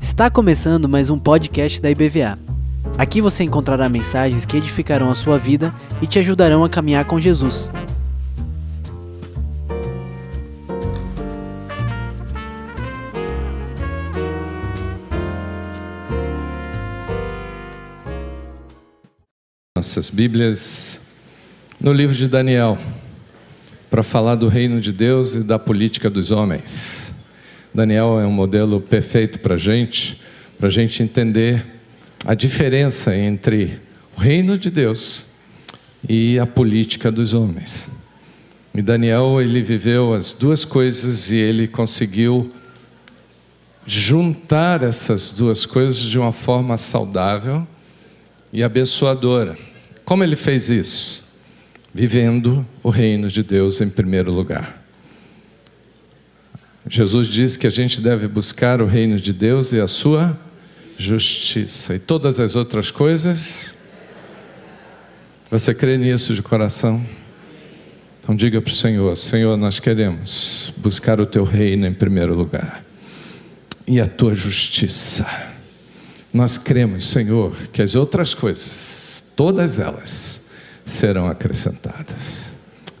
Está começando mais um podcast da IBVA. Aqui você encontrará mensagens que edificarão a sua vida e te ajudarão a caminhar com Jesus. Nossas Bíblias no livro de Daniel, para falar do reino de Deus e da política dos homens. Daniel é um modelo perfeito para a gente, para a gente entender a diferença entre o reino de Deus e a política dos homens. E Daniel, ele viveu as duas coisas e ele conseguiu juntar essas duas coisas de uma forma saudável e abençoadora. Como ele fez isso? Vivendo o reino de Deus em primeiro lugar. Jesus diz que a gente deve buscar o reino de Deus e a sua justiça. E todas as outras coisas. Você crê nisso de coração? Então diga para o Senhor: Senhor, nós queremos buscar o teu reino em primeiro lugar e a tua justiça. Nós cremos, Senhor, que as outras coisas, todas elas, serão acrescentadas.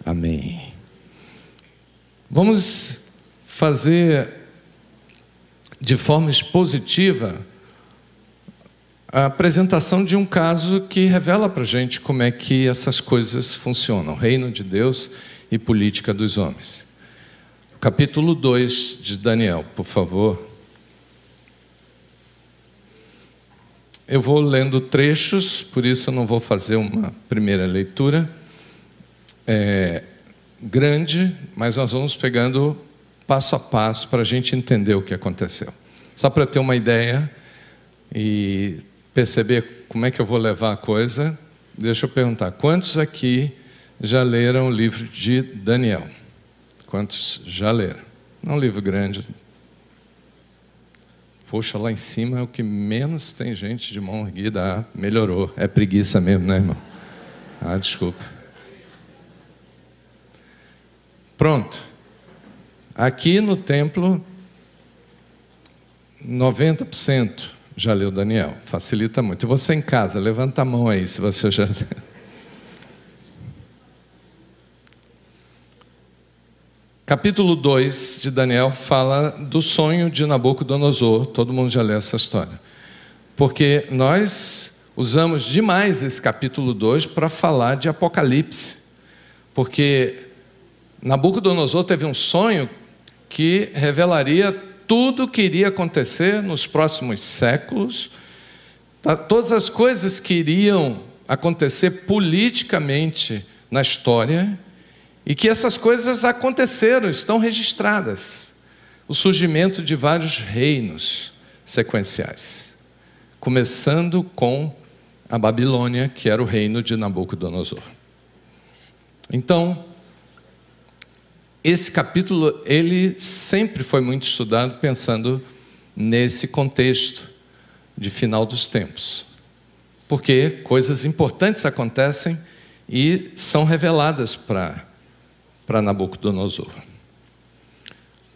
Amém. Vamos fazer de forma expositiva a apresentação de um caso que revela para a gente como é que essas coisas funcionam: reino de Deus e política dos homens. Capítulo 2 de Daniel, por favor. Eu vou lendo trechos, por isso eu não vou fazer uma primeira leitura é, grande, mas nós vamos pegando passo a passo para a gente entender o que aconteceu. Só para ter uma ideia e perceber como é que eu vou levar a coisa, deixa eu perguntar: quantos aqui já leram o livro de Daniel? Quantos já leram? É um livro grande. Poxa, lá em cima é o que menos tem gente de mão erguida. Ah, melhorou. É preguiça mesmo, né, irmão? Ah, desculpa. Pronto. Aqui no templo, 90% já leu Daniel. Facilita muito. E você em casa, levanta a mão aí se você já leu. Capítulo 2 de Daniel fala do sonho de Nabucodonosor. Todo mundo já leu essa história. Porque nós usamos demais esse capítulo 2 para falar de Apocalipse. Porque Nabucodonosor teve um sonho que revelaria tudo o que iria acontecer nos próximos séculos, tá? todas as coisas que iriam acontecer politicamente na história, e que essas coisas aconteceram, estão registradas. O surgimento de vários reinos sequenciais, começando com a Babilônia, que era o reino de Nabucodonosor. Então, esse capítulo ele sempre foi muito estudado pensando nesse contexto de final dos tempos. Porque coisas importantes acontecem e são reveladas para para Nabucodonosor.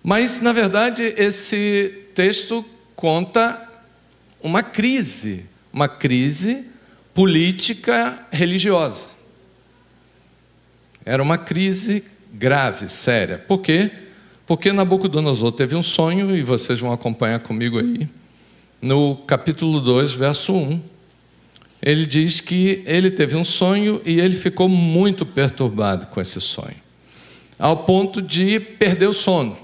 Mas, na verdade, esse texto conta uma crise, uma crise política religiosa. Era uma crise grave, séria. Por quê? Porque Nabucodonosor teve um sonho, e vocês vão acompanhar comigo aí, no capítulo 2, verso 1. Ele diz que ele teve um sonho e ele ficou muito perturbado com esse sonho, ao ponto de perder o sono.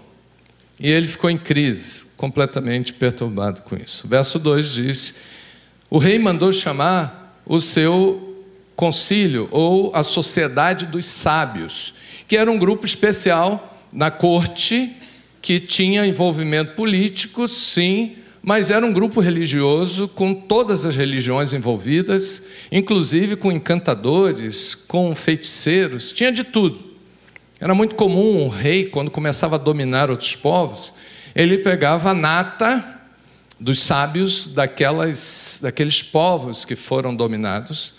E ele ficou em crise, completamente perturbado com isso. Verso 2 diz: O rei mandou chamar o seu concílio, ou a sociedade dos sábios, que era um grupo especial na corte que tinha envolvimento político, sim, mas era um grupo religioso com todas as religiões envolvidas, inclusive com encantadores, com feiticeiros, tinha de tudo. Era muito comum um rei, quando começava a dominar outros povos, ele pegava a nata dos sábios daquelas, daqueles povos que foram dominados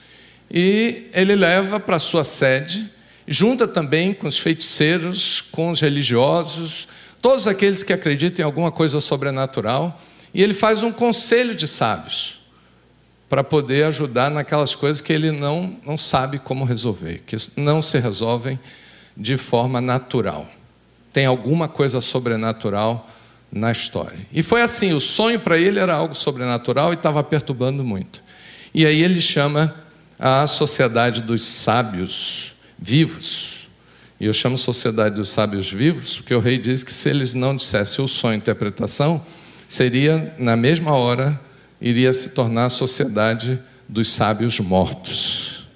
e ele leva para sua sede junta também com os feiticeiros, com os religiosos, todos aqueles que acreditam em alguma coisa sobrenatural, e ele faz um conselho de sábios para poder ajudar naquelas coisas que ele não, não sabe como resolver, que não se resolvem de forma natural. Tem alguma coisa sobrenatural na história. E foi assim: o sonho para ele era algo sobrenatural e estava perturbando muito. E aí ele chama a Sociedade dos Sábios Vivos. E eu chamo Sociedade dos Sábios Vivos porque o rei diz que se eles não dissessem o sonho e interpretação, seria, na mesma hora, iria se tornar a Sociedade dos Sábios Mortos,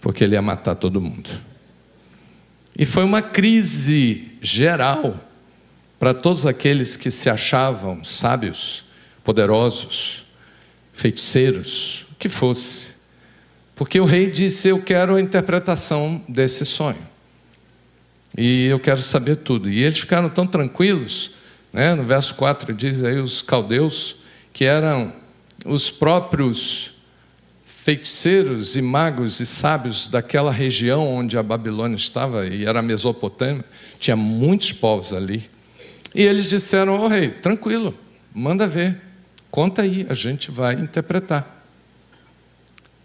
porque ele ia matar todo mundo. E foi uma crise geral para todos aqueles que se achavam sábios, poderosos, feiticeiros, o que fosse. Porque o rei disse: Eu quero a interpretação desse sonho. E eu quero saber tudo. E eles ficaram tão tranquilos, né? no verso 4 diz aí os caldeus, que eram os próprios feiticeiros e magos e sábios daquela região onde a Babilônia estava, e era a Mesopotâmia, tinha muitos povos ali. E eles disseram ao rei: tranquilo, manda ver, conta aí, a gente vai interpretar.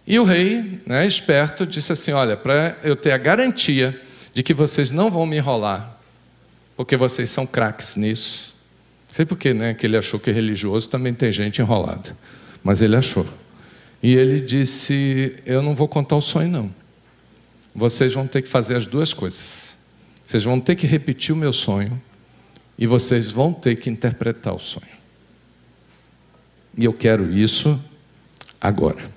E o rei, né, esperto, disse assim: olha, para eu ter a garantia de que vocês não vão me enrolar, porque vocês são craques nisso. Não sei porquê, né? Que ele achou que religioso também tem gente enrolada. Mas ele achou. E ele disse: Eu não vou contar o sonho, não. Vocês vão ter que fazer as duas coisas. Vocês vão ter que repetir o meu sonho e vocês vão ter que interpretar o sonho. E eu quero isso agora.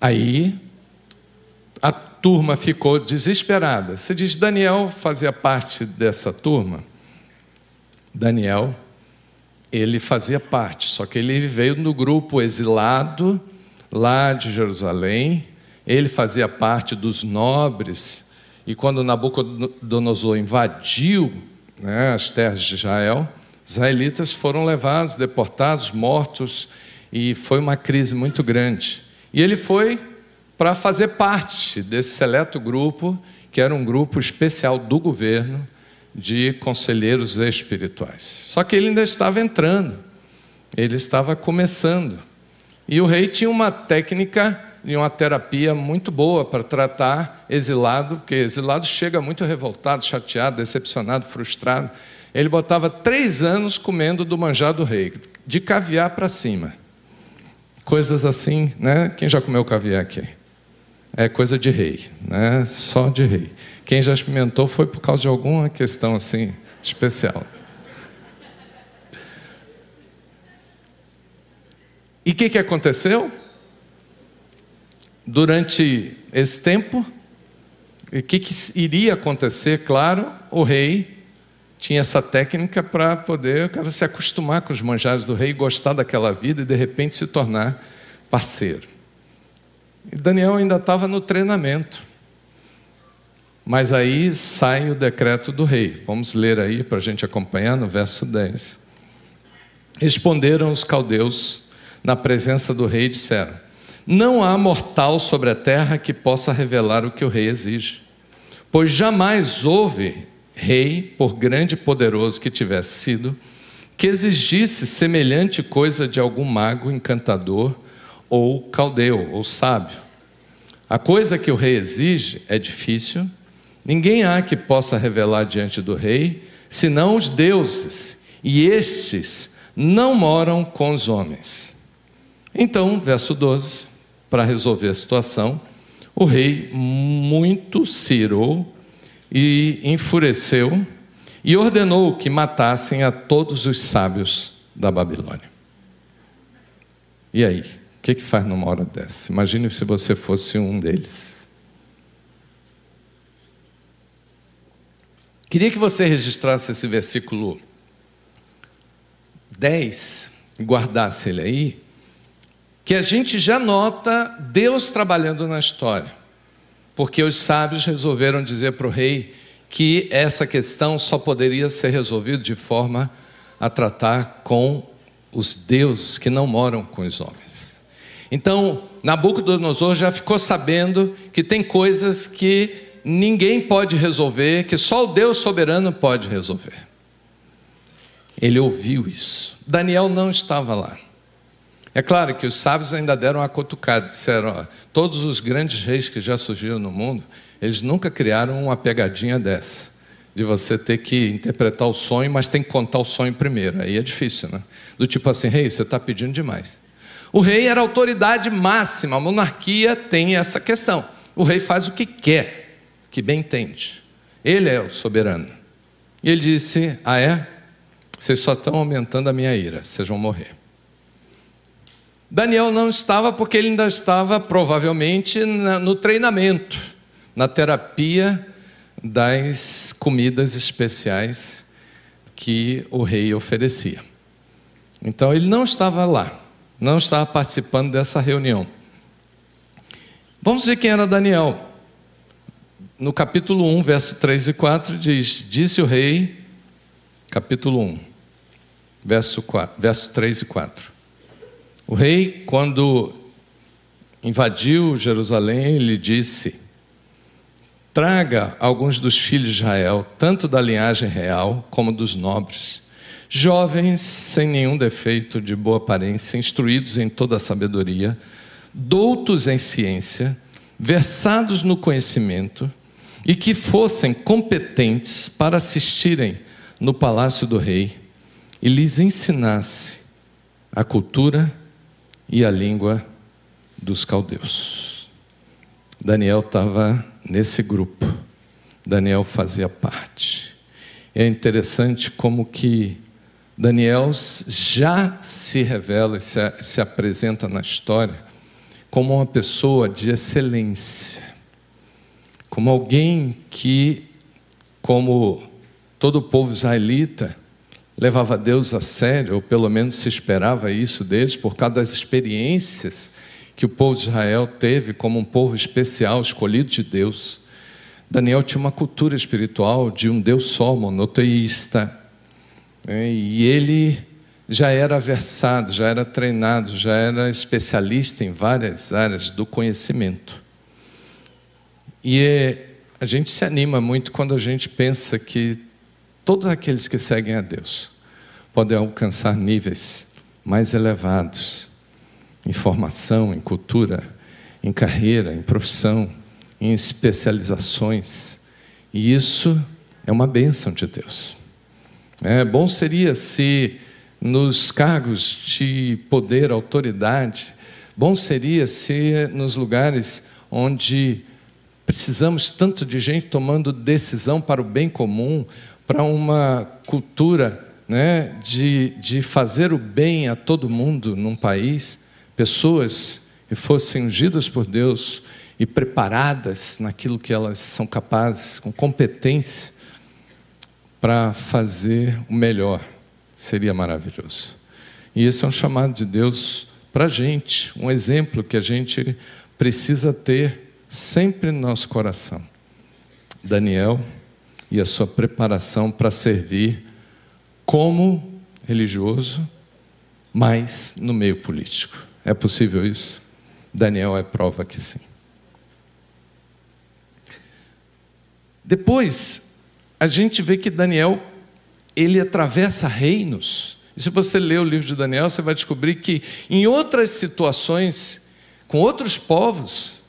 Aí a turma ficou desesperada. Você diz, Daniel fazia parte dessa turma? Daniel, ele fazia parte, só que ele veio no grupo exilado lá de Jerusalém. Ele fazia parte dos nobres e quando Nabucodonosor invadiu né, as terras de Israel, os israelitas foram levados, deportados, mortos, e foi uma crise muito grande. E ele foi para fazer parte desse seleto grupo, que era um grupo especial do governo de conselheiros espirituais. Só que ele ainda estava entrando, ele estava começando. E o rei tinha uma técnica e uma terapia muito boa para tratar exilado, porque exilado chega muito revoltado, chateado, decepcionado, frustrado. Ele botava três anos comendo do manjar do rei, de caviar para cima. Coisas assim, né? Quem já comeu caviar aqui? É coisa de rei, né? Só de rei. Quem já experimentou foi por causa de alguma questão assim especial. E o que, que aconteceu? durante esse tempo, o que, que iria acontecer? Claro, o rei tinha essa técnica para poder o cara se acostumar com os manjares do rei, gostar daquela vida e de repente se tornar parceiro. E Daniel ainda estava no treinamento. Mas aí sai o decreto do rei. Vamos ler aí para a gente acompanhar no verso 10. Responderam os caldeus na presença do rei e disseram: não há mortal sobre a terra que possa revelar o que o rei exige, pois jamais houve rei, por grande e poderoso que tivesse sido, que exigisse semelhante coisa de algum mago encantador ou caldeu ou sábio. A coisa que o rei exige é difícil, ninguém há que possa revelar diante do rei, senão os deuses, e estes não moram com os homens. Então, verso 12: para resolver a situação, o rei muito se irou e enfureceu e ordenou que matassem a todos os sábios da Babilônia. E aí, o que, que faz numa hora dessa? Imagine se você fosse um deles. Queria que você registrasse esse versículo 10 e guardasse ele aí, que a gente já nota Deus trabalhando na história. Porque os sábios resolveram dizer para o rei que essa questão só poderia ser resolvida de forma a tratar com os deuses que não moram com os homens. Então, Nabucodonosor já ficou sabendo que tem coisas que ninguém pode resolver, que só o Deus soberano pode resolver. Ele ouviu isso. Daniel não estava lá. É claro que os sábios ainda deram uma cutucada, disseram: ó, todos os grandes reis que já surgiram no mundo, eles nunca criaram uma pegadinha dessa, de você ter que interpretar o sonho, mas tem que contar o sonho primeiro. Aí é difícil, né? Do tipo assim, rei, você está pedindo demais. O rei era autoridade máxima, a monarquia tem essa questão. O rei faz o que quer, que bem entende. Ele é o soberano. E ele disse: Ah, é? Vocês só estão aumentando a minha ira, vocês vão morrer. Daniel não estava porque ele ainda estava provavelmente no treinamento, na terapia das comidas especiais que o rei oferecia. Então ele não estava lá, não estava participando dessa reunião. Vamos ver quem era Daniel. No capítulo 1, verso 3 e 4 diz: Disse o rei, capítulo 1, verso, 4, verso 3 e 4. O rei, quando invadiu Jerusalém, lhe disse: Traga alguns dos filhos de Israel, tanto da linhagem real como dos nobres, jovens sem nenhum defeito de boa aparência, instruídos em toda a sabedoria, doutos em ciência, versados no conhecimento e que fossem competentes para assistirem no palácio do rei e lhes ensinasse a cultura e a língua dos caldeus. Daniel estava nesse grupo. Daniel fazia parte. É interessante como que Daniel já se revela, se, se apresenta na história como uma pessoa de excelência, como alguém que, como todo o povo israelita, levava Deus a sério, ou pelo menos se esperava isso deles, por causa das experiências que o povo de Israel teve como um povo especial, escolhido de Deus. Daniel tinha uma cultura espiritual de um Deus só, monoteísta, né? e ele já era versado, já era treinado, já era especialista em várias áreas do conhecimento. E é, a gente se anima muito quando a gente pensa que Todos aqueles que seguem a Deus podem alcançar níveis mais elevados em formação, em cultura, em carreira, em profissão, em especializações. E isso é uma bênção de Deus. É bom seria se nos cargos de poder, autoridade, bom seria se nos lugares onde precisamos tanto de gente tomando decisão para o bem comum, para uma cultura né, de, de fazer o bem a todo mundo num país, pessoas que fossem ungidas por Deus e preparadas naquilo que elas são capazes, com competência, para fazer o melhor, seria maravilhoso. E esse é um chamado de Deus para a gente, um exemplo que a gente precisa ter sempre no nosso coração. Daniel e a sua preparação para servir como religioso, mas no meio político. É possível isso? Daniel é prova que sim. Depois, a gente vê que Daniel ele atravessa reinos. E se você ler o livro de Daniel, você vai descobrir que em outras situações, com outros povos,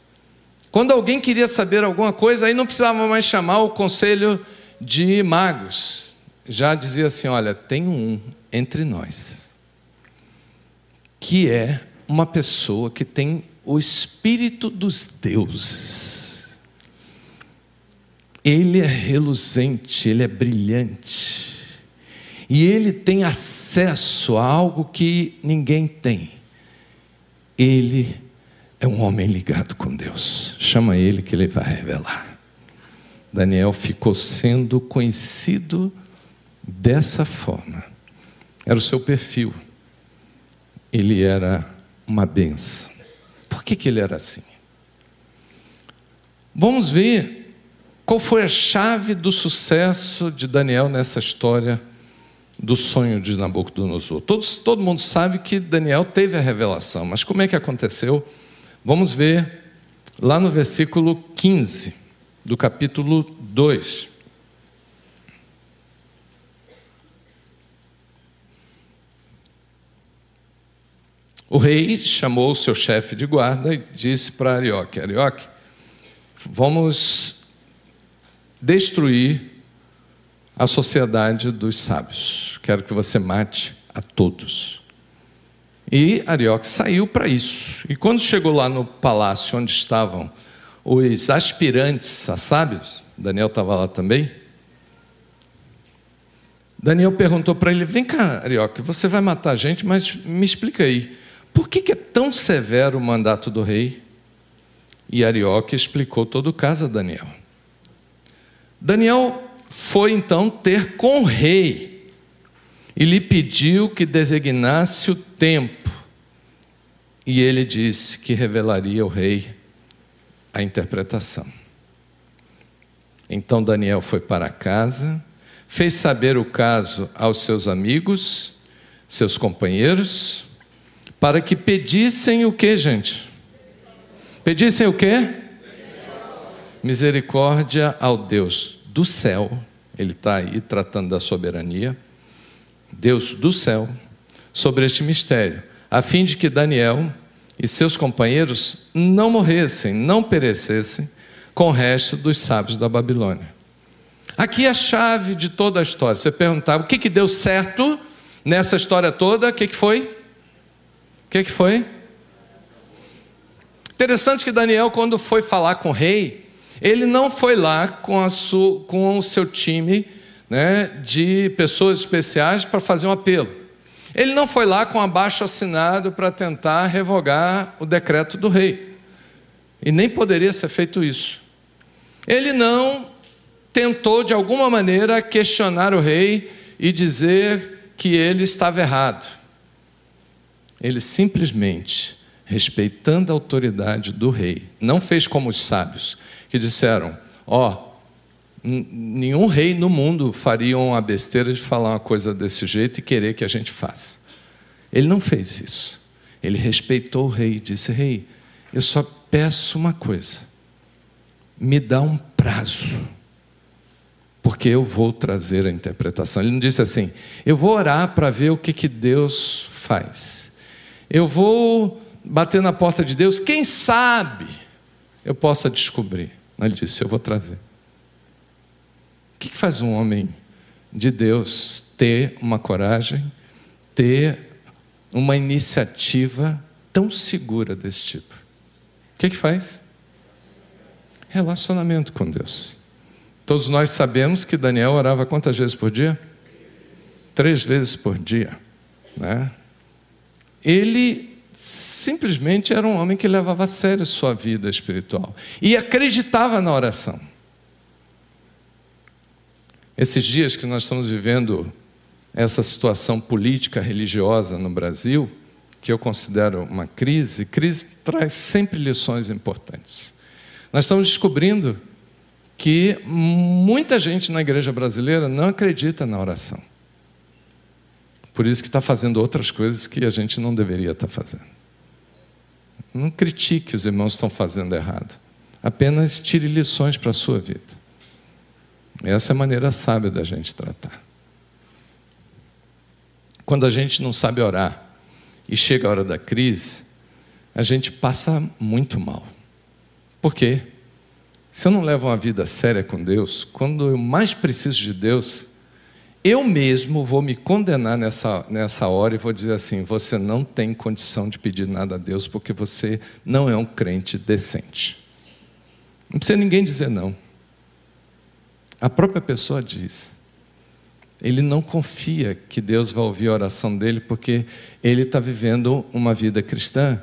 quando alguém queria saber alguma coisa, aí não precisava mais chamar o conselho de magos. Já dizia assim: olha, tem um entre nós que é uma pessoa que tem o espírito dos deuses. Ele é reluzente, ele é brilhante. E ele tem acesso a algo que ninguém tem. Ele é um homem ligado com Deus. Chama ele que ele vai revelar. Daniel ficou sendo conhecido dessa forma. Era o seu perfil. Ele era uma benção. Por que, que ele era assim? Vamos ver qual foi a chave do sucesso de Daniel nessa história do sonho de Nabucodonosor. Todos, todo mundo sabe que Daniel teve a revelação, mas como é que aconteceu? Vamos ver lá no versículo 15 do capítulo 2. O rei chamou o seu chefe de guarda e disse para Arioque: Arioque, vamos destruir a sociedade dos sábios. Quero que você mate a todos. E Arioque saiu para isso. E quando chegou lá no palácio onde estavam os aspirantes a sábios, Daniel estava lá também. Daniel perguntou para ele: Vem cá, Arioque, você vai matar a gente, mas me explica aí, por que, que é tão severo o mandato do rei? E Arioque explicou todo o caso a Daniel. Daniel foi então ter com o rei e lhe pediu que designasse o tempo. E ele disse que revelaria ao rei a interpretação. Então Daniel foi para casa, fez saber o caso aos seus amigos, seus companheiros, para que pedissem o que, gente? Pedissem o que? Misericórdia ao Deus do céu, ele está aí tratando da soberania, Deus do céu, sobre este mistério, a fim de que Daniel e seus companheiros não morressem, não perecessem com o resto dos sábios da Babilônia. Aqui é a chave de toda a história. Você perguntava o que, que deu certo nessa história toda, o que, que foi? O que, que foi? Interessante que Daniel, quando foi falar com o rei, ele não foi lá com, sua, com o seu time né, de pessoas especiais para fazer um apelo. Ele não foi lá com abaixo assinado para tentar revogar o decreto do rei. E nem poderia ser feito isso. Ele não tentou, de alguma maneira, questionar o rei e dizer que ele estava errado. Ele simplesmente, respeitando a autoridade do rei, não fez como os sábios, que disseram: Ó, oh, nenhum rei no mundo faria uma besteira de falar uma coisa desse jeito e querer que a gente faça. Ele não fez isso. Ele respeitou o rei e disse: Rei, eu só peço uma coisa, me dá um prazo, porque eu vou trazer a interpretação. Ele não disse assim: eu vou orar para ver o que, que Deus faz. Eu vou bater na porta de Deus, quem sabe eu possa descobrir. Ele disse: Eu vou trazer. O que faz um homem de Deus ter uma coragem, ter uma iniciativa tão segura desse tipo? O que, que faz? Relacionamento com Deus. Todos nós sabemos que Daniel orava quantas vezes por dia? Três vezes por dia. Né? Ele simplesmente era um homem que levava a sério sua vida espiritual e acreditava na oração. Esses dias que nós estamos vivendo essa situação política religiosa no Brasil, que eu considero uma crise, crise traz sempre lições importantes. Nós estamos descobrindo que muita gente na igreja brasileira não acredita na oração. Por isso que está fazendo outras coisas que a gente não deveria estar fazendo. Não critique os irmãos estão fazendo errado. Apenas tire lições para a sua vida. Essa é a maneira sábia da gente tratar. Quando a gente não sabe orar e chega a hora da crise, a gente passa muito mal. Por quê? Se eu não levo uma vida séria com Deus, quando eu mais preciso de Deus, eu mesmo vou me condenar nessa, nessa hora e vou dizer assim: você não tem condição de pedir nada a Deus porque você não é um crente decente. Não precisa ninguém dizer não. A própria pessoa diz. Ele não confia que Deus vai ouvir a oração dele porque ele está vivendo uma vida cristã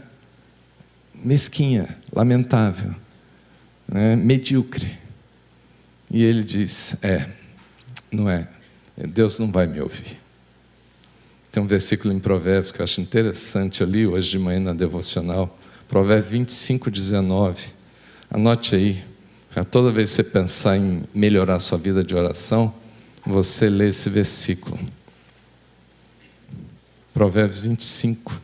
mesquinha, lamentável, né? medíocre. E ele diz: é, não é. Deus não vai me ouvir. Tem um versículo em Provérbios que eu acho interessante, eu li hoje de manhã na devocional, Provérbios 25, 19. Anote aí, toda vez que você pensar em melhorar a sua vida de oração, você lê esse versículo. Provérbios 25.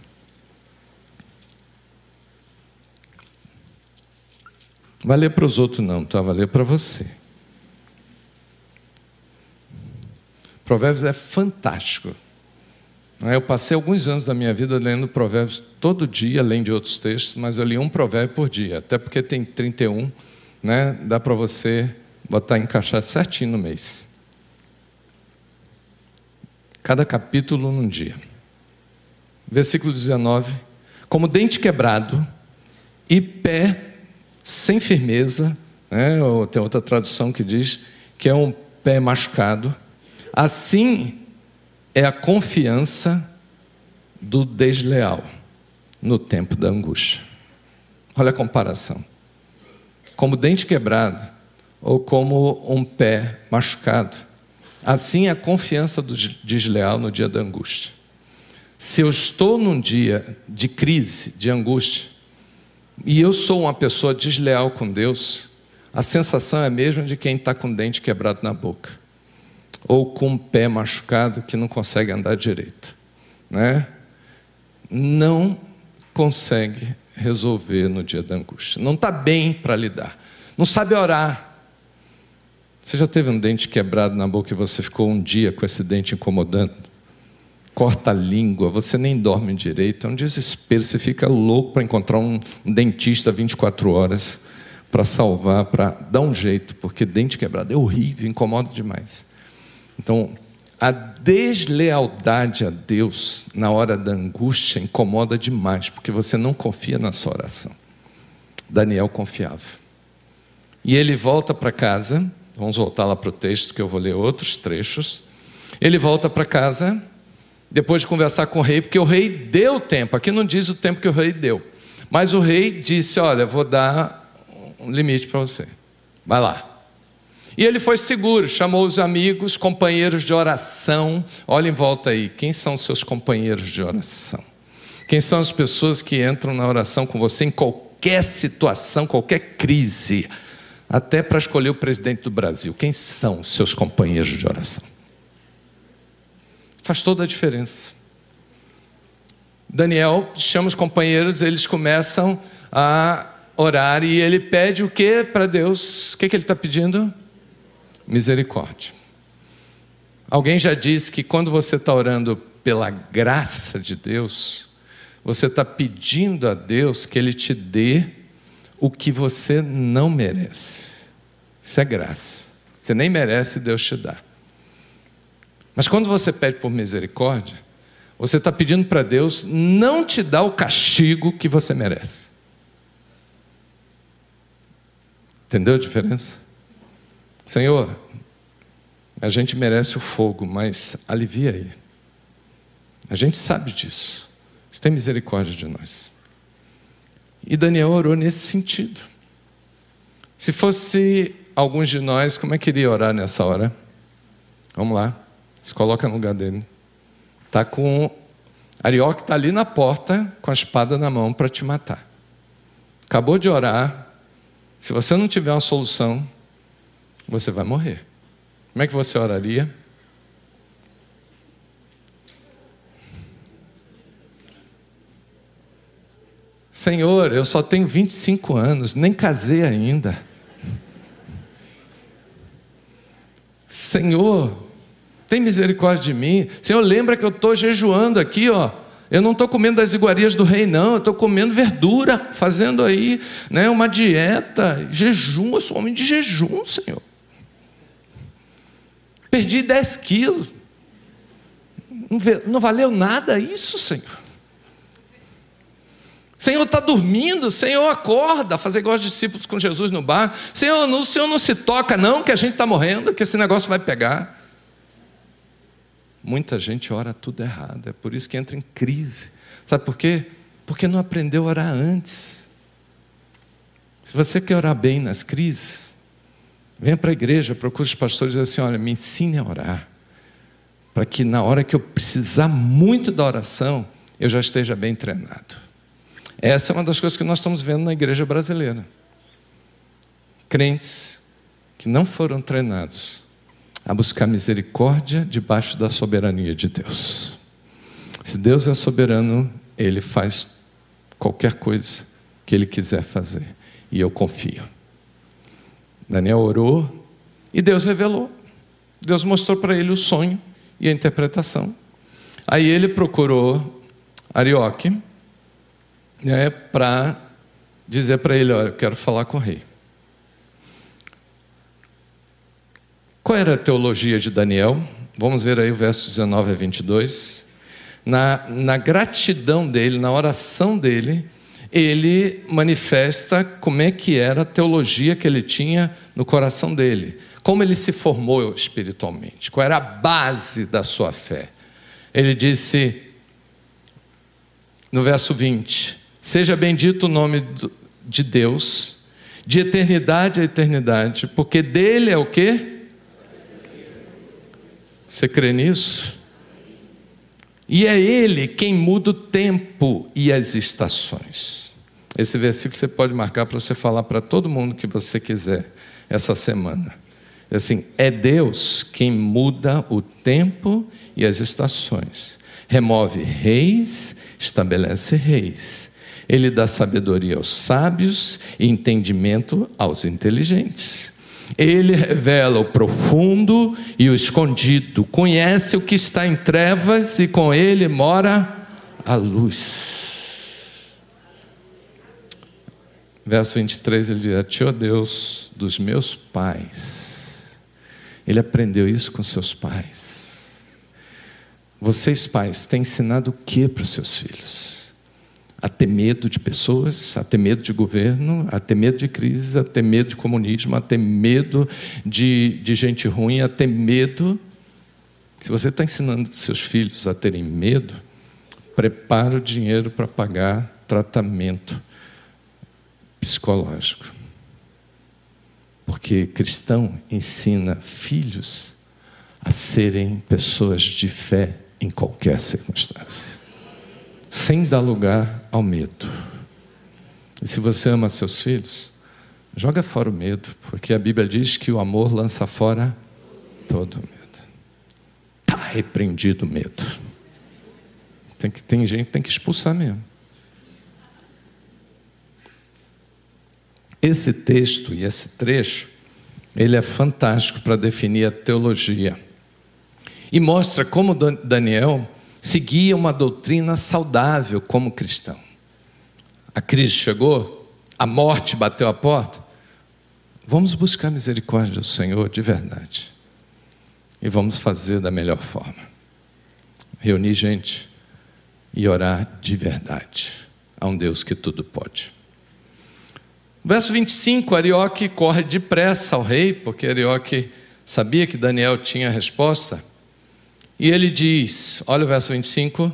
Vai ler para os outros, não, tá? Vai ler para você. Provérbios é fantástico. Eu passei alguns anos da minha vida lendo provérbios todo dia, além de outros textos, mas eu li um provérbio por dia, até porque tem 31, né? dá para você botar encaixado certinho no mês. Cada capítulo num dia. Versículo 19: Como dente quebrado e pé sem firmeza, né? ou tem outra tradução que diz que é um pé machucado, assim é a confiança do desleal no tempo da angústia. Olha a comparação. Como dente quebrado ou como um pé machucado, assim é a confiança do desleal no dia da angústia. Se eu estou num dia de crise, de angústia, e eu sou uma pessoa desleal com Deus, a sensação é a mesma de quem está com o dente quebrado na boca ou com o pé machucado que não consegue andar direito, né? Não consegue resolver no dia da angústia. Não está bem para lidar. Não sabe orar. Você já teve um dente quebrado na boca e você ficou um dia com esse dente incomodando? Corta a língua, você nem dorme direito, é um desespero. Você fica louco para encontrar um dentista 24 horas para salvar, para dar um jeito, porque dente quebrado é horrível, incomoda demais. Então, a deslealdade a Deus na hora da angústia incomoda demais, porque você não confia na sua oração. Daniel confiava. E ele volta para casa, vamos voltar lá para o texto que eu vou ler outros trechos. Ele volta para casa, depois de conversar com o rei, porque o rei deu tempo, aqui não diz o tempo que o rei deu, mas o rei disse: Olha, vou dar um limite para você, vai lá. E ele foi seguro, chamou os amigos, companheiros de oração. Olha em volta aí, quem são seus companheiros de oração? Quem são as pessoas que entram na oração com você em qualquer situação, qualquer crise? Até para escolher o presidente do Brasil. Quem são seus companheiros de oração? Faz toda a diferença. Daniel chama os companheiros, eles começam a orar e ele pede o que para Deus? O que, que ele está pedindo? Misericórdia. Alguém já disse que quando você está orando pela graça de Deus, você está pedindo a Deus que Ele te dê o que você não merece. Isso é graça. Você nem merece, Deus te dá. Mas quando você pede por misericórdia, você está pedindo para Deus não te dar o castigo que você merece. Entendeu a diferença? Senhor, a gente merece o fogo, mas alivia aí. A gente sabe disso. Você tem misericórdia de nós. E Daniel orou nesse sentido. Se fosse alguns de nós, como é que iria orar nessa hora? Vamos lá. Se coloca no lugar dele. Está com. Arioque está ali na porta com a espada na mão para te matar. Acabou de orar. Se você não tiver uma solução, você vai morrer. Como é que você oraria? Senhor, eu só tenho 25 anos, nem casei ainda. Senhor, tem misericórdia de mim. Senhor, lembra que eu estou jejuando aqui, ó. Eu não estou comendo das iguarias do rei, não. Eu estou comendo verdura, fazendo aí né, uma dieta, jejum. Eu sou homem de jejum, Senhor. Perdi 10 quilos. Não valeu nada isso, Senhor. Senhor está dormindo, Senhor acorda, fazer igual os discípulos com Jesus no bar. Senhor, o Senhor não se toca, não, que a gente está morrendo, que esse negócio vai pegar. Muita gente ora tudo errado, é por isso que entra em crise. Sabe por quê? Porque não aprendeu a orar antes. Se você quer orar bem nas crises, Venha para a igreja, procure os pastores e diz assim: olha, me ensine a orar. Para que na hora que eu precisar muito da oração, eu já esteja bem treinado. Essa é uma das coisas que nós estamos vendo na igreja brasileira. Crentes que não foram treinados a buscar misericórdia debaixo da soberania de Deus. Se Deus é soberano, Ele faz qualquer coisa que Ele quiser fazer. E eu confio. Daniel orou e Deus revelou. Deus mostrou para ele o sonho e a interpretação. Aí ele procurou Arioque né, para dizer para ele: Olha, eu quero falar com o rei. Qual era a teologia de Daniel? Vamos ver aí o verso 19 a 22. Na, na gratidão dele, na oração dele, ele manifesta como é que era a teologia que ele tinha no coração dele, como ele se formou espiritualmente, qual era a base da sua fé. Ele disse no verso 20: Seja bendito o nome de Deus, de eternidade a eternidade, porque dele é o quê? Você crê nisso? E é Ele quem muda o tempo e as estações. Esse versículo você pode marcar para você falar para todo mundo que você quiser essa semana. É assim, é Deus quem muda o tempo e as estações. Remove reis, estabelece reis. Ele dá sabedoria aos sábios e entendimento aos inteligentes. Ele revela o profundo e o escondido, conhece o que está em trevas e com ele mora a luz. Verso 23 ele diz: A ti, ó Deus, dos meus pais. Ele aprendeu isso com seus pais. Vocês, pais, têm ensinado o que para os seus filhos? A ter medo de pessoas, a ter medo de governo, a ter medo de crise, a ter medo de comunismo, a ter medo de, de gente ruim, a ter medo. Se você está ensinando seus filhos a terem medo, prepara o dinheiro para pagar tratamento psicológico. Porque cristão ensina filhos a serem pessoas de fé em qualquer circunstância sem dar lugar ao medo. E se você ama seus filhos, joga fora o medo, porque a Bíblia diz que o amor lança fora todo medo. Está repreendido o medo. Tem, que, tem gente que tem que expulsar mesmo. Esse texto e esse trecho, ele é fantástico para definir a teologia. E mostra como Daniel seguia uma doutrina saudável como cristão. A crise chegou, a morte bateu a porta. Vamos buscar misericórdia do Senhor de verdade. E vamos fazer da melhor forma. Reunir gente e orar de verdade a um Deus que tudo pode. Verso 25, Arioque corre depressa ao rei, porque Arioque sabia que Daniel tinha a resposta. E ele diz: olha o verso 25: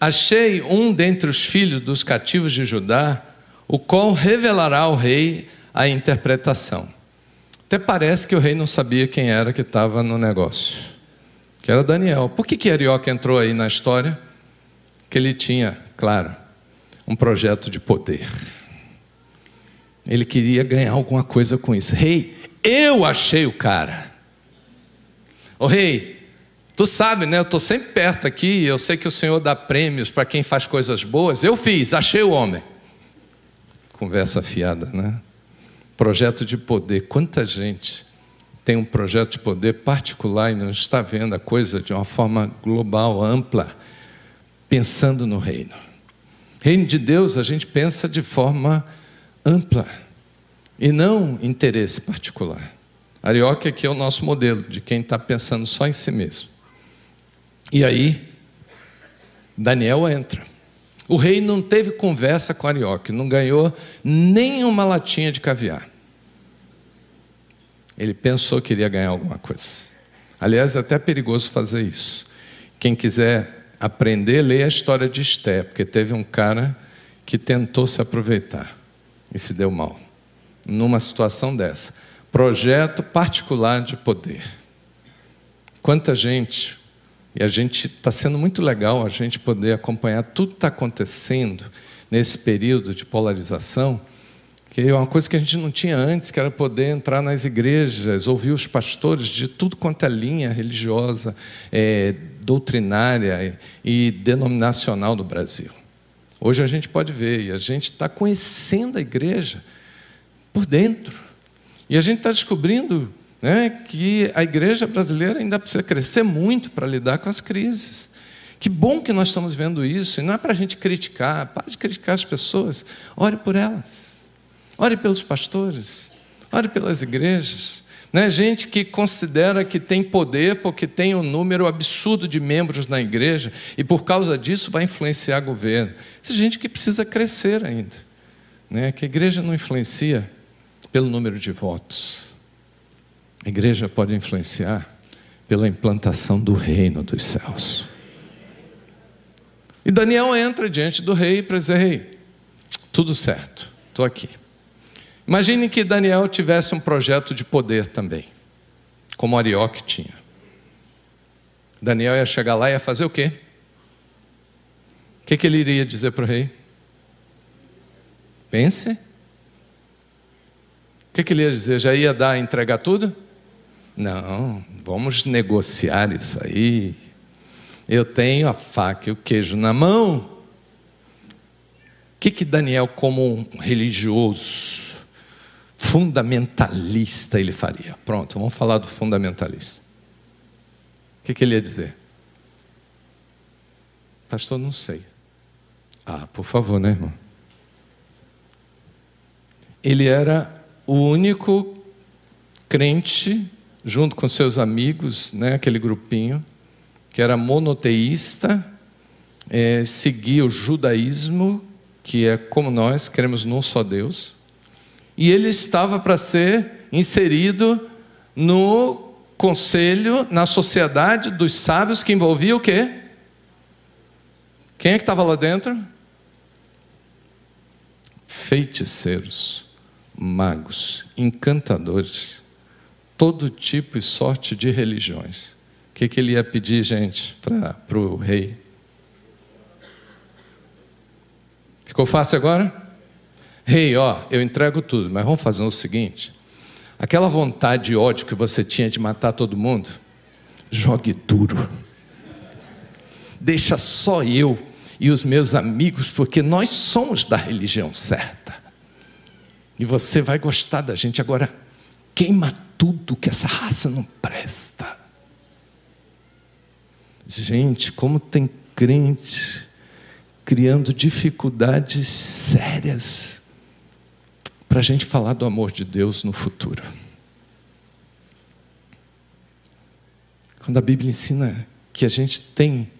Achei um dentre os filhos dos cativos de Judá, o qual revelará ao rei a interpretação. Até parece que o rei não sabia quem era que estava no negócio, que era Daniel. Por que, que Arioca entrou aí na história? Que ele tinha, claro, um projeto de poder. Ele queria ganhar alguma coisa com isso. Rei, eu achei o cara. O rei, Tu sabe, né? Eu estou sempre perto aqui, eu sei que o Senhor dá prêmios para quem faz coisas boas. Eu fiz, achei o homem. Conversa fiada, né? Projeto de poder. Quanta gente tem um projeto de poder particular e não está vendo a coisa de uma forma global, ampla, pensando no reino. Reino de Deus, a gente pensa de forma ampla e não interesse particular. Arioque aqui é o nosso modelo de quem está pensando só em si mesmo. E aí, Daniel entra. O rei não teve conversa com Arioque, não ganhou nem uma latinha de caviar. Ele pensou que iria ganhar alguma coisa. Aliás, é até perigoso fazer isso. Quem quiser aprender, leia a história de Esté, porque teve um cara que tentou se aproveitar e se deu mal. Numa situação dessa. Projeto particular de poder. Quanta gente e a gente está sendo muito legal a gente poder acompanhar tudo que está acontecendo nesse período de polarização, que é uma coisa que a gente não tinha antes, que era poder entrar nas igrejas, ouvir os pastores de tudo quanto é linha religiosa, é, doutrinária e denominacional do Brasil. Hoje a gente pode ver, e a gente está conhecendo a igreja por dentro. E a gente está descobrindo né, que a igreja brasileira ainda precisa crescer muito para lidar com as crises. Que bom que nós estamos vendo isso, e não é para a gente criticar, para de criticar as pessoas, ore por elas, ore pelos pastores, ore pelas igrejas. Né? Gente que considera que tem poder porque tem um número absurdo de membros na igreja e por causa disso vai influenciar governo. Essa gente que precisa crescer ainda. Né? Que a igreja não influencia pelo número de votos. A igreja pode influenciar pela implantação do reino dos céus. E Daniel entra diante do rei para dizer: Rei, tudo certo, estou aqui. Imagine que Daniel tivesse um projeto de poder também, como Arioque tinha. Daniel ia chegar lá e ia fazer o quê? O que, que ele iria dizer para o rei? Pense. O que, que ele ia dizer? Já ia dar, entregar tudo? Não, vamos negociar isso aí. Eu tenho a faca e o queijo na mão. O que, que Daniel, como um religioso, fundamentalista ele faria. Pronto, vamos falar do fundamentalista. O que, que ele ia dizer? Pastor, não sei. Ah, por favor, né, irmão? Ele era o único crente, junto com seus amigos, né, aquele grupinho, que era monoteísta, é, seguia o judaísmo, que é como nós, queremos num só Deus e ele estava para ser inserido no conselho, na sociedade dos sábios que envolvia o quê? Quem é que estava lá dentro? Feiticeiros, magos, encantadores, todo tipo e sorte de religiões. O que, que ele ia pedir, gente, para o rei? Ficou fácil agora? Rei, hey, ó, eu entrego tudo, mas vamos fazer o seguinte: aquela vontade e ódio que você tinha de matar todo mundo, jogue duro. Deixa só eu e os meus amigos, porque nós somos da religião certa. E você vai gostar da gente. Agora, queima tudo que essa raça não presta. Gente, como tem crente criando dificuldades sérias para a gente falar do amor de Deus no futuro. Quando a Bíblia ensina que a gente tem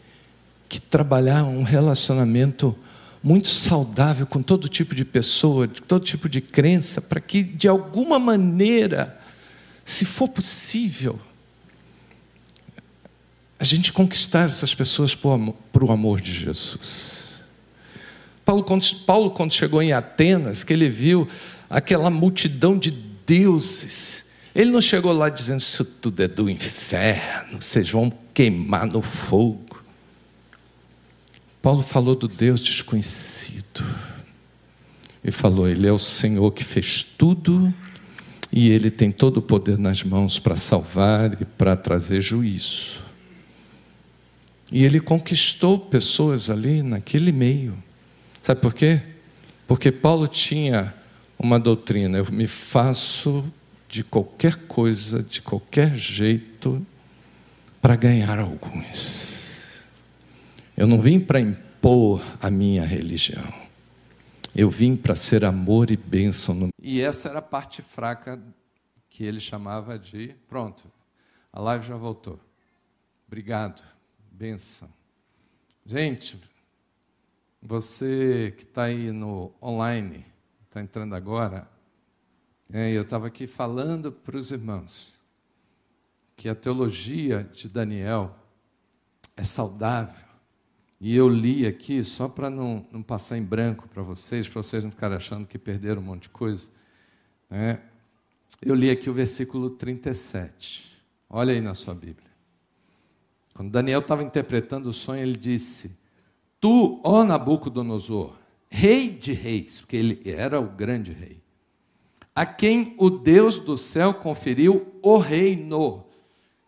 que trabalhar um relacionamento muito saudável com todo tipo de pessoa, de todo tipo de crença, para que de alguma maneira, se for possível, a gente conquistar essas pessoas para o amor de Jesus. Paulo Paulo, quando chegou em Atenas, que ele viu aquela multidão de deuses. Ele não chegou lá dizendo isso tudo é do inferno, vocês vão queimar no fogo. Paulo falou do Deus desconhecido. E falou: Ele é o Senhor que fez tudo e Ele tem todo o poder nas mãos para salvar e para trazer juízo. E ele conquistou pessoas ali naquele meio. Sabe por quê? Porque Paulo tinha uma doutrina, eu me faço de qualquer coisa, de qualquer jeito, para ganhar alguns. Eu não vim para impor a minha religião. Eu vim para ser amor e bênção. No... E essa era a parte fraca que ele chamava de. Pronto, a live já voltou. Obrigado, bênção. Gente, você que está aí no online, está entrando agora, é, eu estava aqui falando para os irmãos que a teologia de Daniel é saudável. E eu li aqui, só para não, não passar em branco para vocês, para vocês não ficarem achando que perderam um monte de coisa. Né? Eu li aqui o versículo 37. Olha aí na sua Bíblia. Quando Daniel estava interpretando o sonho, ele disse: Tu, ó Nabucodonosor, rei de reis, porque ele era o grande rei. a quem o Deus do céu conferiu o reino.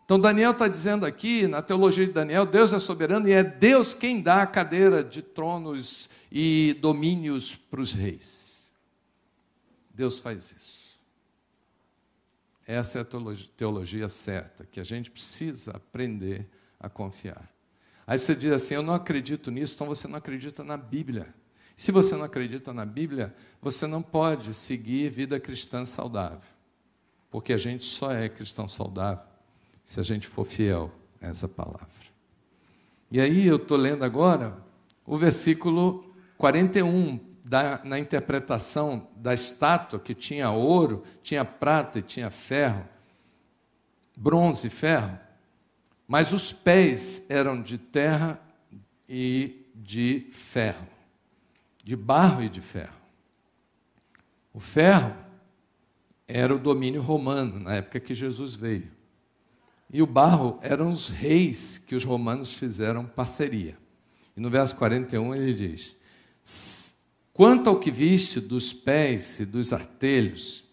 Então, Daniel está dizendo aqui, na teologia de Daniel, Deus é soberano e é Deus quem dá a cadeira de tronos e domínios para os reis. Deus faz isso. Essa é a teologia, teologia certa, que a gente precisa aprender a confiar. Aí você diz assim: Eu não acredito nisso, então você não acredita na Bíblia. Se você não acredita na Bíblia, você não pode seguir vida cristã saudável. Porque a gente só é cristão saudável se a gente for fiel a essa palavra. E aí eu estou lendo agora o versículo 41, da, na interpretação da estátua que tinha ouro, tinha prata e tinha ferro, bronze e ferro, mas os pés eram de terra e de ferro de barro e de ferro. O ferro era o domínio romano na época que Jesus veio. E o barro eram os reis que os romanos fizeram parceria. E no verso 41 ele diz: Quanto ao que viste dos pés e dos artelhos,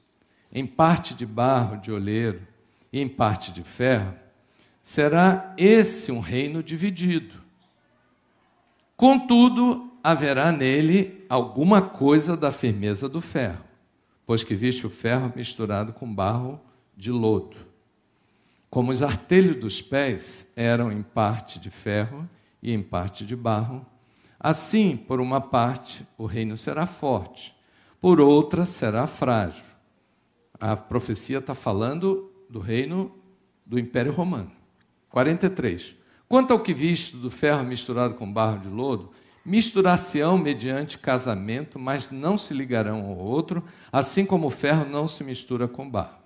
em parte de barro de oleiro e em parte de ferro, será esse um reino dividido. Contudo, haverá nele alguma coisa da firmeza do ferro, pois que viste o ferro misturado com barro de lodo. Como os artelhos dos pés eram em parte de ferro e em parte de barro, assim, por uma parte, o reino será forte, por outra, será frágil. A profecia está falando do reino do Império Romano. 43. Quanto ao que viste do ferro misturado com barro de lodo, Misturar-se-ão mediante casamento, mas não se ligarão ao outro, assim como o ferro não se mistura com barro.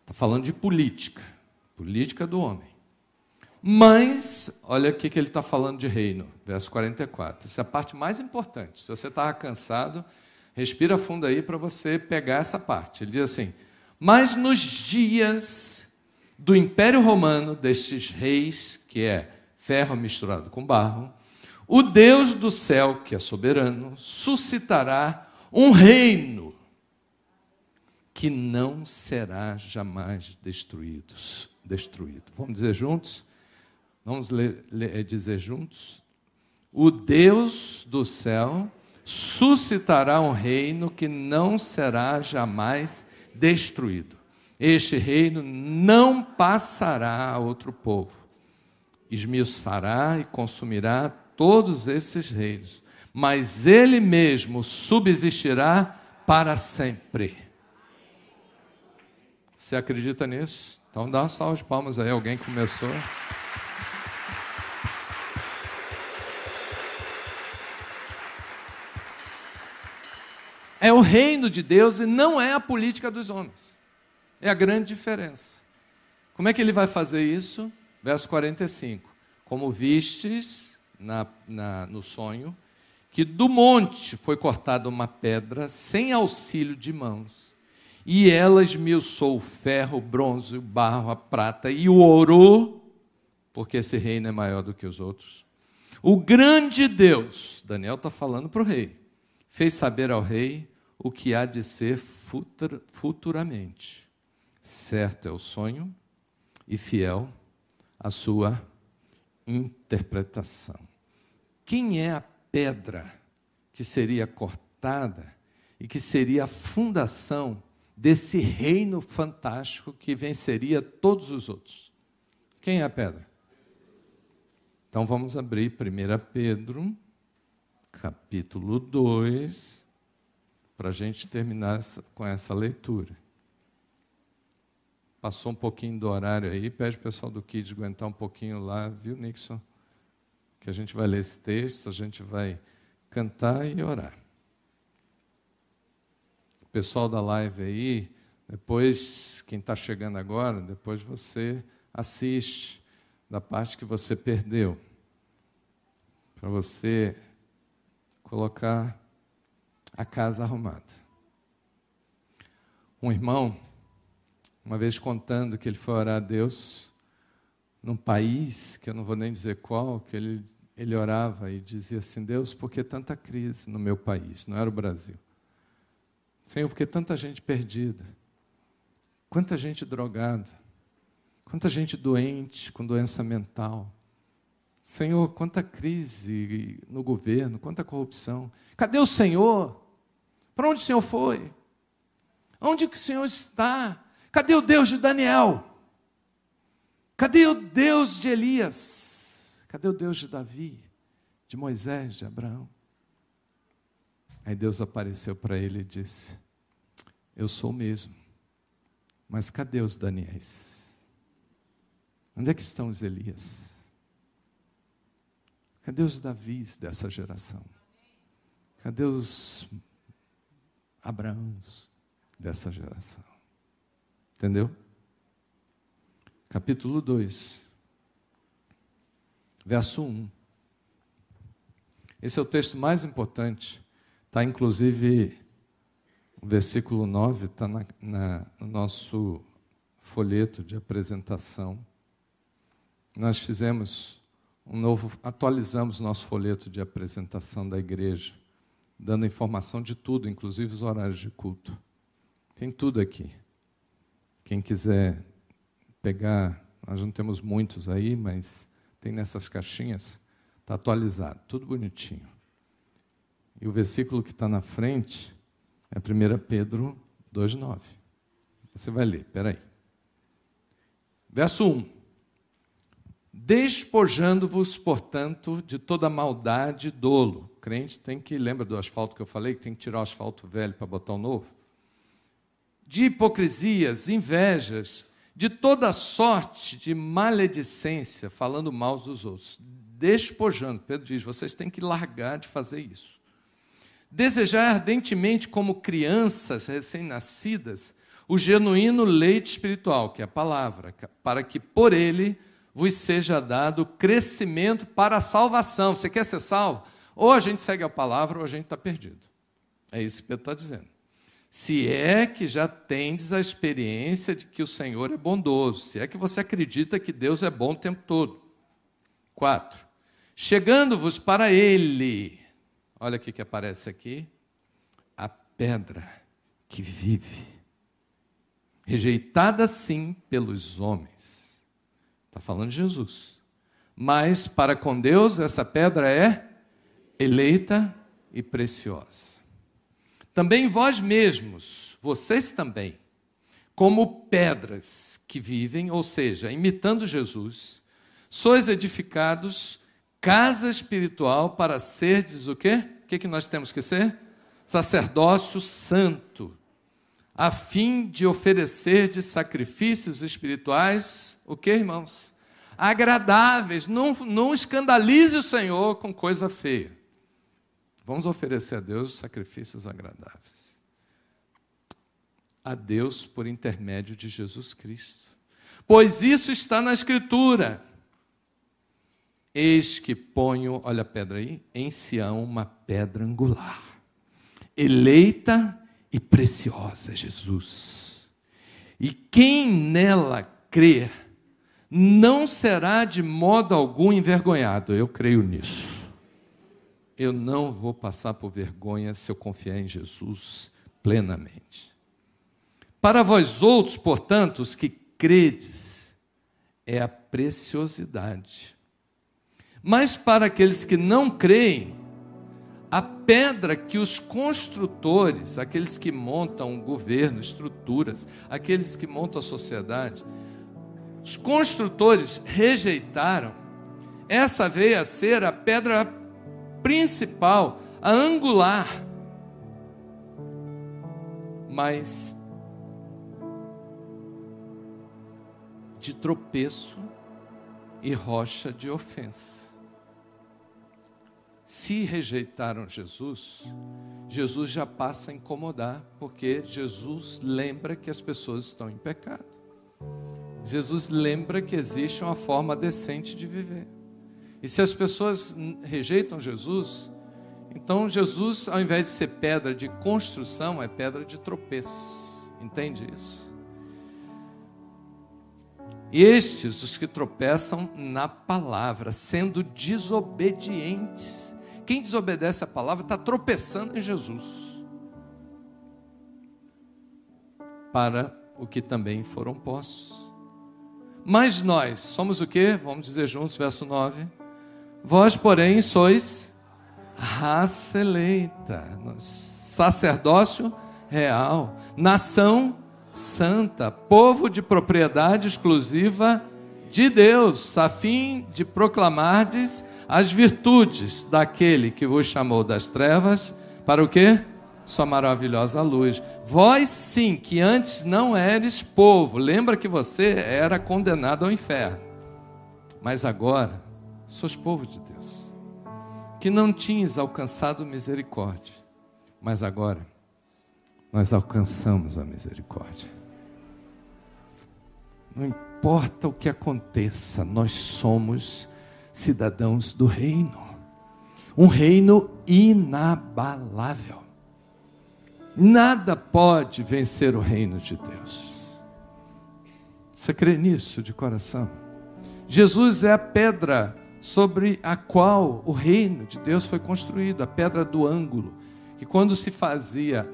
Está falando de política, política do homem. Mas, olha aqui que ele está falando de reino, verso 44. Essa é a parte mais importante. Se você estava cansado, respira fundo aí para você pegar essa parte. Ele diz assim: Mas nos dias do Império Romano, destes reis, que é ferro misturado com barro, o Deus do céu, que é soberano, suscitará um reino que não será jamais destruído. Destruído. Vamos dizer juntos? Vamos ler, ler, dizer juntos? O Deus do céu suscitará um reino que não será jamais destruído. Este reino não passará a outro povo. Esmiuçará e consumirá todos esses reinos, mas ele mesmo subsistirá para sempre. Você acredita nisso? Então dá uma salva de palmas aí, alguém começou. É o reino de Deus e não é a política dos homens. É a grande diferença. Como é que ele vai fazer isso? Verso 45. Como vistes na, na, no sonho que do monte foi cortada uma pedra sem auxílio de mãos, e ela esmiuçou o ferro, o bronze, o barro, a prata e o ouro, porque esse reino é maior do que os outros. O grande Deus, Daniel está falando para o rei, fez saber ao rei o que há de ser futuramente. Certo é o sonho e fiel a sua interpretação. Quem é a pedra que seria cortada e que seria a fundação desse reino fantástico que venceria todos os outros? Quem é a pedra? Então vamos abrir 1 Pedro, capítulo 2, para a gente terminar essa, com essa leitura. Passou um pouquinho do horário aí, pede o pessoal do Kids aguentar um pouquinho lá, viu, Nixon? que a gente vai ler esse texto, a gente vai cantar e orar. Pessoal da live aí, depois, quem está chegando agora, depois você assiste da parte que você perdeu, para você colocar a casa arrumada. Um irmão, uma vez contando que ele foi orar a Deus num país, que eu não vou nem dizer qual, que ele ele orava e dizia assim: Deus, por que tanta crise no meu país? Não era o Brasil. Senhor, porque tanta gente perdida, quanta gente drogada, quanta gente doente com doença mental. Senhor, quanta crise no governo, quanta corrupção. Cadê o Senhor? Para onde o Senhor foi? Onde que o Senhor está? Cadê o Deus de Daniel? Cadê o Deus de Elias? Cadê o Deus de Davi, de Moisés, de Abraão? Aí Deus apareceu para ele e disse: Eu sou o mesmo. Mas cadê os Daniéis? Onde é que estão os Elias? Cadê os Davis dessa geração? Cadê os Abraãos dessa geração? Entendeu? Capítulo 2, verso 1. Esse é o texto mais importante Está inclusive o versículo 9, está na, na, no nosso folheto de apresentação. Nós fizemos um novo, atualizamos nosso folheto de apresentação da igreja, dando informação de tudo, inclusive os horários de culto. Tem tudo aqui. Quem quiser pegar, nós não temos muitos aí, mas tem nessas caixinhas, está atualizado, tudo bonitinho. E o versículo que está na frente é 1 Pedro 2,9. Você vai ler, peraí. Verso 1. Despojando-vos, portanto, de toda maldade e dolo. Crente tem que, lembra do asfalto que eu falei, que tem que tirar o asfalto velho para botar o novo? De hipocrisias, invejas, de toda sorte de maledicência, falando mal dos outros. Despojando, Pedro diz, vocês têm que largar de fazer isso. Desejar ardentemente, como crianças recém-nascidas, o genuíno leite espiritual, que é a palavra, para que por ele vos seja dado crescimento para a salvação. Você quer ser salvo? Ou a gente segue a palavra ou a gente está perdido. É isso que Pedro está dizendo. Se é que já tendes a experiência de que o Senhor é bondoso, se é que você acredita que Deus é bom o tempo todo. Quatro. Chegando-vos para Ele, Olha o que aparece aqui. A pedra que vive, rejeitada sim pelos homens. Está falando de Jesus. Mas para com Deus essa pedra é eleita e preciosa. Também vós mesmos, vocês também, como pedras que vivem, ou seja, imitando Jesus, sois edificados casa espiritual para serdes o quê? O que, que nós temos que ser? Sacerdócio santo, a fim de oferecer de sacrifícios espirituais, o que, irmãos? Agradáveis. Não, não escandalize o Senhor com coisa feia. Vamos oferecer a Deus sacrifícios agradáveis. A Deus por intermédio de Jesus Cristo. Pois isso está na Escritura. Eis que ponho, olha a pedra aí, em Sião uma pedra angular, eleita e preciosa, Jesus. E quem nela crer, não será de modo algum envergonhado. Eu creio nisso. Eu não vou passar por vergonha se eu confiar em Jesus plenamente. Para vós outros, portanto, os que credes, é a preciosidade mas para aqueles que não creem, a pedra que os construtores, aqueles que montam o governo, estruturas, aqueles que montam a sociedade, os construtores rejeitaram, essa veio a ser a pedra principal, a angular. Mas de tropeço e rocha de ofensa. Se rejeitaram Jesus, Jesus já passa a incomodar, porque Jesus lembra que as pessoas estão em pecado. Jesus lembra que existe uma forma decente de viver. E se as pessoas rejeitam Jesus, então Jesus, ao invés de ser pedra de construção, é pedra de tropeço. Entende isso? Estes, os que tropeçam na palavra, sendo desobedientes quem desobedece a palavra está tropeçando em Jesus. para o que também foram postos. Mas nós somos o que? Vamos dizer juntos, verso 9. Vós, porém, sois raça eleita, sacerdócio real, nação santa, povo de propriedade exclusiva de Deus, a fim de proclamardes as virtudes daquele que vos chamou das trevas para o quê? Sua maravilhosa luz. Vós sim, que antes não eres povo, lembra que você era condenado ao inferno, mas agora sois povo de Deus, que não tinhas alcançado misericórdia, mas agora nós alcançamos a misericórdia. Não importa o que aconteça, nós somos cidadãos do reino. Um reino inabalável. Nada pode vencer o reino de Deus. Você crê nisso de coração? Jesus é a pedra sobre a qual o reino de Deus foi construído, a pedra do ângulo, que quando se fazia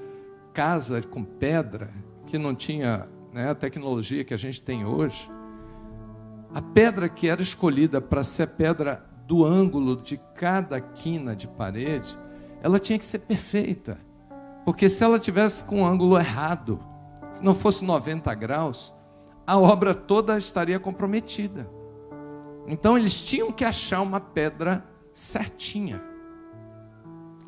casa com pedra, que não tinha né, a tecnologia que a gente tem hoje, a pedra que era escolhida para ser a pedra do ângulo de cada quina de parede, ela tinha que ser perfeita. Porque se ela tivesse com o ângulo errado, se não fosse 90 graus, a obra toda estaria comprometida. Então eles tinham que achar uma pedra certinha.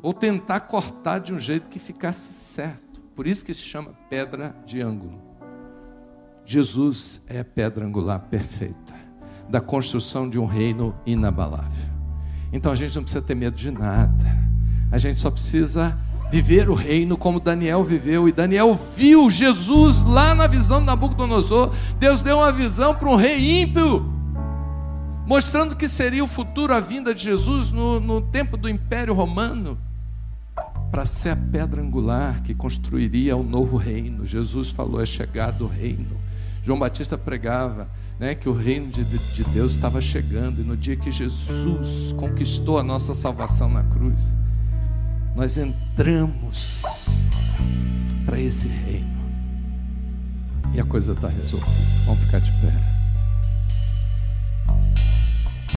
Ou tentar cortar de um jeito que ficasse certo. Por isso que se chama pedra de ângulo. Jesus é a pedra angular perfeita da construção de um reino inabalável. Então a gente não precisa ter medo de nada. A gente só precisa viver o reino como Daniel viveu. E Daniel viu Jesus lá na visão de Nabucodonosor. Deus deu uma visão para um rei ímpio, mostrando que seria o futuro, a vinda de Jesus no, no tempo do Império Romano, para ser a pedra angular que construiria o novo reino. Jesus falou: é chegado o reino. João Batista pregava né, que o reino de, de Deus estava chegando, e no dia que Jesus conquistou a nossa salvação na cruz, nós entramos para esse reino, e a coisa está resolvida. Vamos ficar de pé.